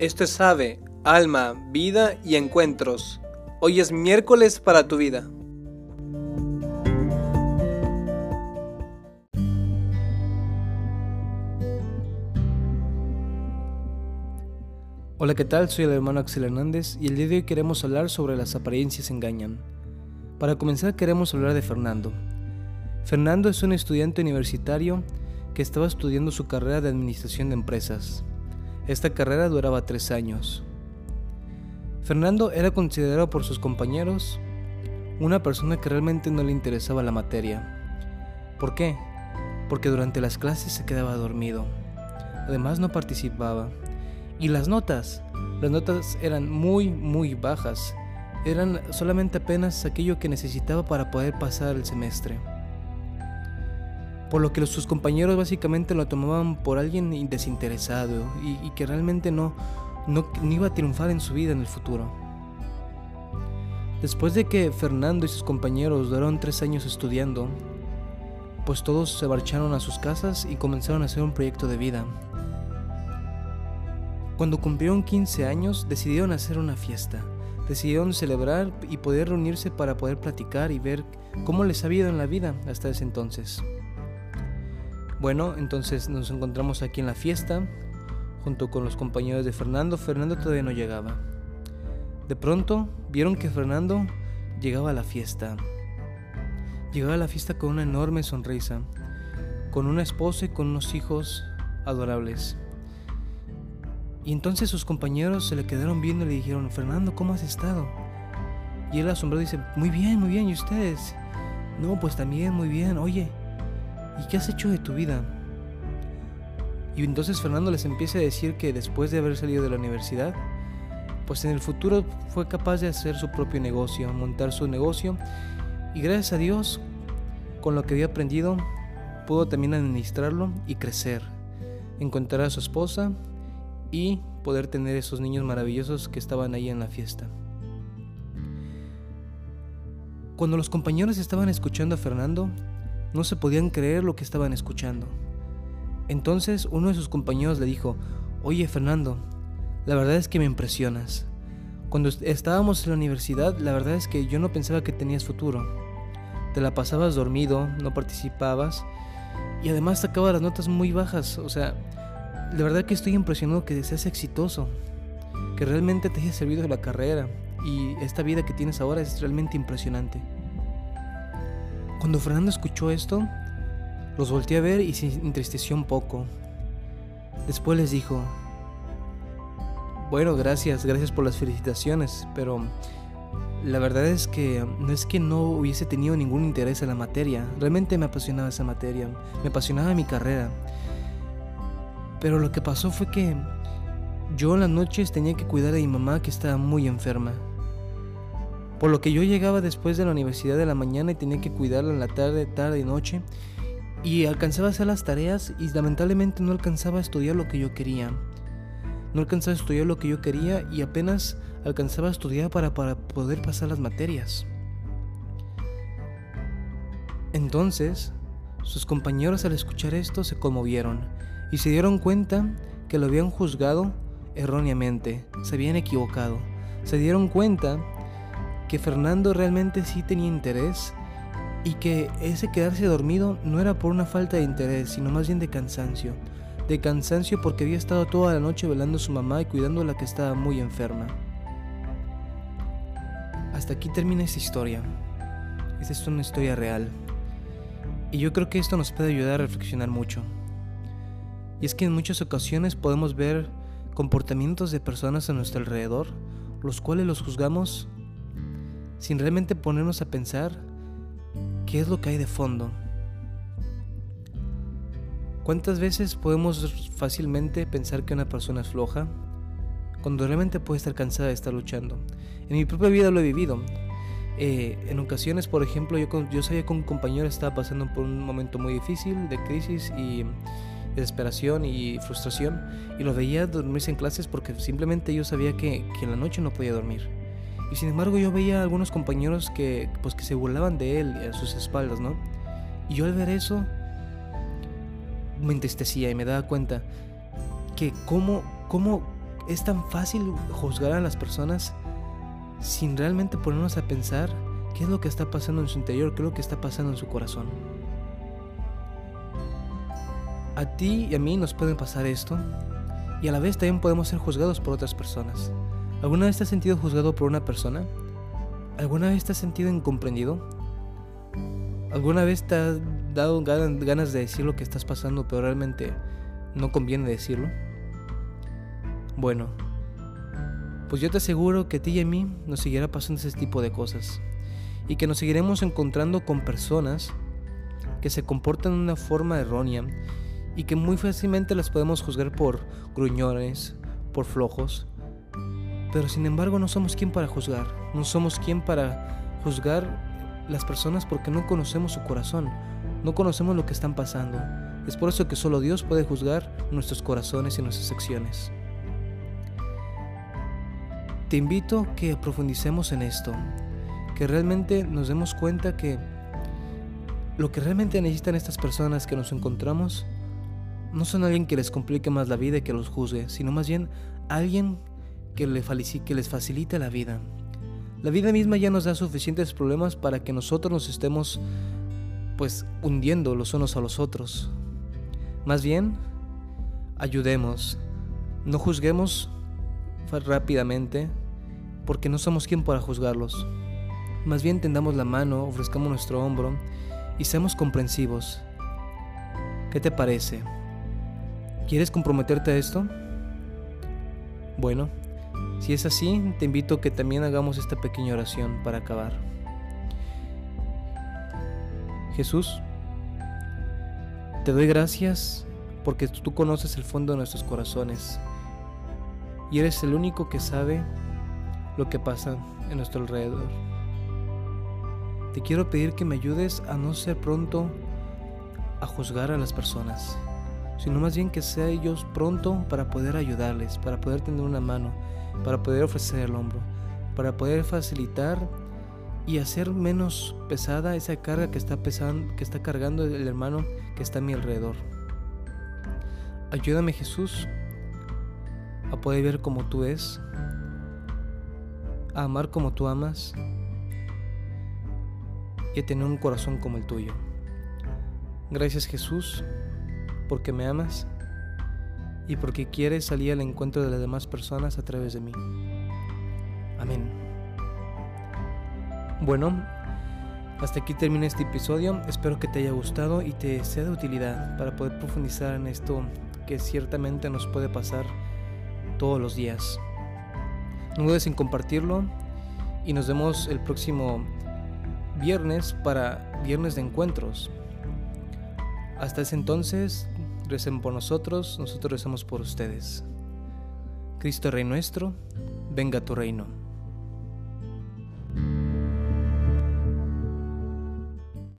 Esto es Ave, Alma, Vida y Encuentros. Hoy es miércoles para tu vida. Hola, ¿qué tal? Soy el hermano Axel Hernández y el día de hoy queremos hablar sobre las apariencias engañan. Para comenzar queremos hablar de Fernando. Fernando es un estudiante universitario que estaba estudiando su carrera de administración de empresas. Esta carrera duraba tres años. Fernando era considerado por sus compañeros una persona que realmente no le interesaba la materia. ¿Por qué? Porque durante las clases se quedaba dormido. Además no participaba. Y las notas, las notas eran muy, muy bajas. Eran solamente apenas aquello que necesitaba para poder pasar el semestre por lo que sus compañeros básicamente lo tomaban por alguien desinteresado y, que realmente no, no, iba a triunfar en su vida en el futuro. Después de que Fernando y sus compañeros duraron tres años estudiando, pues todos se marcharon a sus casas y comenzaron a hacer un proyecto de vida. Cuando cumplieron 15 años decidieron hacer una fiesta, decidieron celebrar y poder reunirse para poder platicar y ver cómo les había ido en la vida hasta ese entonces. Bueno, entonces nos encontramos aquí en la fiesta, junto con los compañeros de Fernando. Fernando todavía no llegaba. De pronto vieron que Fernando llegaba a la fiesta. Llegaba a la fiesta con una enorme sonrisa, con una esposa y con unos hijos adorables. Y entonces sus compañeros se le quedaron viendo y le dijeron, Fernando, ¿cómo has estado? Y él asombrado dice, muy bien, muy bien, ¿y ustedes? No, pues también, muy bien, oye, ¿y qué has hecho de tu vida? Y entonces Fernando les empieza a decir que después de haber salido de la universidad, pues en el futuro fue capaz de hacer su propio negocio, montar su negocio y gracias a Dios, con lo que había aprendido, pudo también administrarlo y crecer, encontrar a su esposa y poder tener esos niños maravillosos que estaban ahí en la fiesta. Cuando los compañeros estaban escuchando a Fernando, no se podían creer lo que estaban escuchando. Entonces uno de sus compañeros le dijo, Oye Fernando, la verdad es que me impresionas. Cuando estábamos en la universidad, la verdad es que yo no pensaba que tenías futuro. Te la pasabas dormido, no participabas y además sacabas las notas muy bajas. O sea, la verdad que estoy impresionado que seas exitoso, que realmente te haya servido la carrera y esta vida que tienes ahora es realmente impresionante. Cuando Fernando escuchó esto, los volteé a ver y se entristeció un poco. Después les dijo, bueno, gracias, gracias por las felicitaciones, pero la verdad es que no es que no hubiese tenido ningún interés en la materia, realmente me apasionaba esa materia, me apasionaba mi carrera. Pero lo que pasó fue que yo en las noches tenía que cuidar a mi mamá que estaba muy enferma. Por lo que yo llegaba después de la universidad de la mañana y tenía que cuidarla en la tarde, tarde y noche. Y alcanzaba a hacer las tareas y lamentablemente no alcanzaba a estudiar lo que yo quería. No alcanzaba a estudiar lo que yo quería y apenas alcanzaba a estudiar para, para poder pasar las materias. Entonces, sus compañeros al escuchar esto se conmovieron y se dieron cuenta que lo habían juzgado erróneamente, se habían equivocado. Se dieron cuenta que Fernando realmente sí tenía interés y que ese quedarse dormido no era por una falta de interés, sino más bien de cansancio. De cansancio porque había estado toda la noche velando a su mamá y cuidando a la que estaba muy enferma. Hasta aquí termina esta historia. Esta es una historia real. Y yo creo que esto nos puede ayudar a reflexionar mucho. Y es que en muchas ocasiones podemos ver comportamientos de personas a nuestro alrededor, los cuales los juzgamos sin realmente ponernos a pensar qué es lo que hay de fondo. ¿Cuántas veces podemos fácilmente pensar que una persona es floja cuando realmente puede estar cansada de estar luchando? En mi propia vida lo he vivido. Eh, en ocasiones, por ejemplo, yo, yo sabía que un compañero estaba pasando por un momento muy difícil de crisis y desesperación y frustración y lo veía dormirse en clases porque simplemente yo sabía que, que en la noche no podía dormir. Y sin embargo yo veía a algunos compañeros que, pues, que se burlaban de él a sus espaldas, ¿no? Y yo al ver eso me entristecía y me daba cuenta que cómo, cómo es tan fácil juzgar a las personas sin realmente ponernos a pensar qué es lo que está pasando en su interior, qué es lo que está pasando en su corazón. A ti y a mí nos puede pasar esto y a la vez también podemos ser juzgados por otras personas. ¿Alguna vez te has sentido juzgado por una persona? ¿Alguna vez te has sentido incomprendido? ¿Alguna vez te has dado ganas de decir lo que estás pasando pero realmente no conviene decirlo? Bueno, pues yo te aseguro que a ti y a mí nos seguirá pasando ese tipo de cosas y que nos seguiremos encontrando con personas que se comportan de una forma errónea y que muy fácilmente las podemos juzgar por gruñones, por flojos, pero sin embargo no somos quien para juzgar, no somos quien para juzgar las personas porque no conocemos su corazón, no conocemos lo que están pasando. Es por eso que solo Dios puede juzgar nuestros corazones y nuestras acciones. Te invito que profundicemos en esto, que realmente nos demos cuenta que lo que realmente necesitan estas personas que nos encontramos no son alguien que les complique más la vida y que los juzgue, sino más bien alguien que, les facilite la vida. La vida misma ya nos da suficientes problemas para que nosotros nos estemos pues hundiendo los unos a los otros. Más bien, ayudemos, no juzguemos rápidamente, porque no somos quien para juzgarlos. Más bien tendamos la mano, ofrezcamos nuestro hombro y seamos comprensivos. ¿Qué te parece? ¿Quieres comprometerte a esto? Bueno, si es así, te invito a que también hagamos esta pequeña oración para acabar. Jesús, te doy gracias porque tú conoces el fondo de nuestros corazones y eres el único que sabe lo que pasa en nuestro alrededor. Te quiero pedir que me ayudes a no ser pronto a juzgar a las personas sino más bien que sea ellos pronto para poder ayudarles, para poder tener una mano, para poder ofrecer el hombro, para poder facilitar y hacer menos pesada esa carga que está pesando, que está cargando el hermano que está a mi alrededor. Ayúdame Jesús a poder ver como tú es, a amar como tú amas y a tener un corazón como el tuyo. Gracias Jesús porque me amas y porque quieres salir al encuentro de las demás personas a través de mí. Amén. Bueno, hasta aquí termina este episodio. Espero que te haya gustado y te sea de utilidad para poder profundizar en esto que ciertamente nos puede pasar todos los días. No dudes en compartirlo y nos vemos el próximo viernes para viernes de encuentros. Hasta ese entonces, recen por nosotros, nosotros rezamos por ustedes. Cristo Rey nuestro, venga tu reino.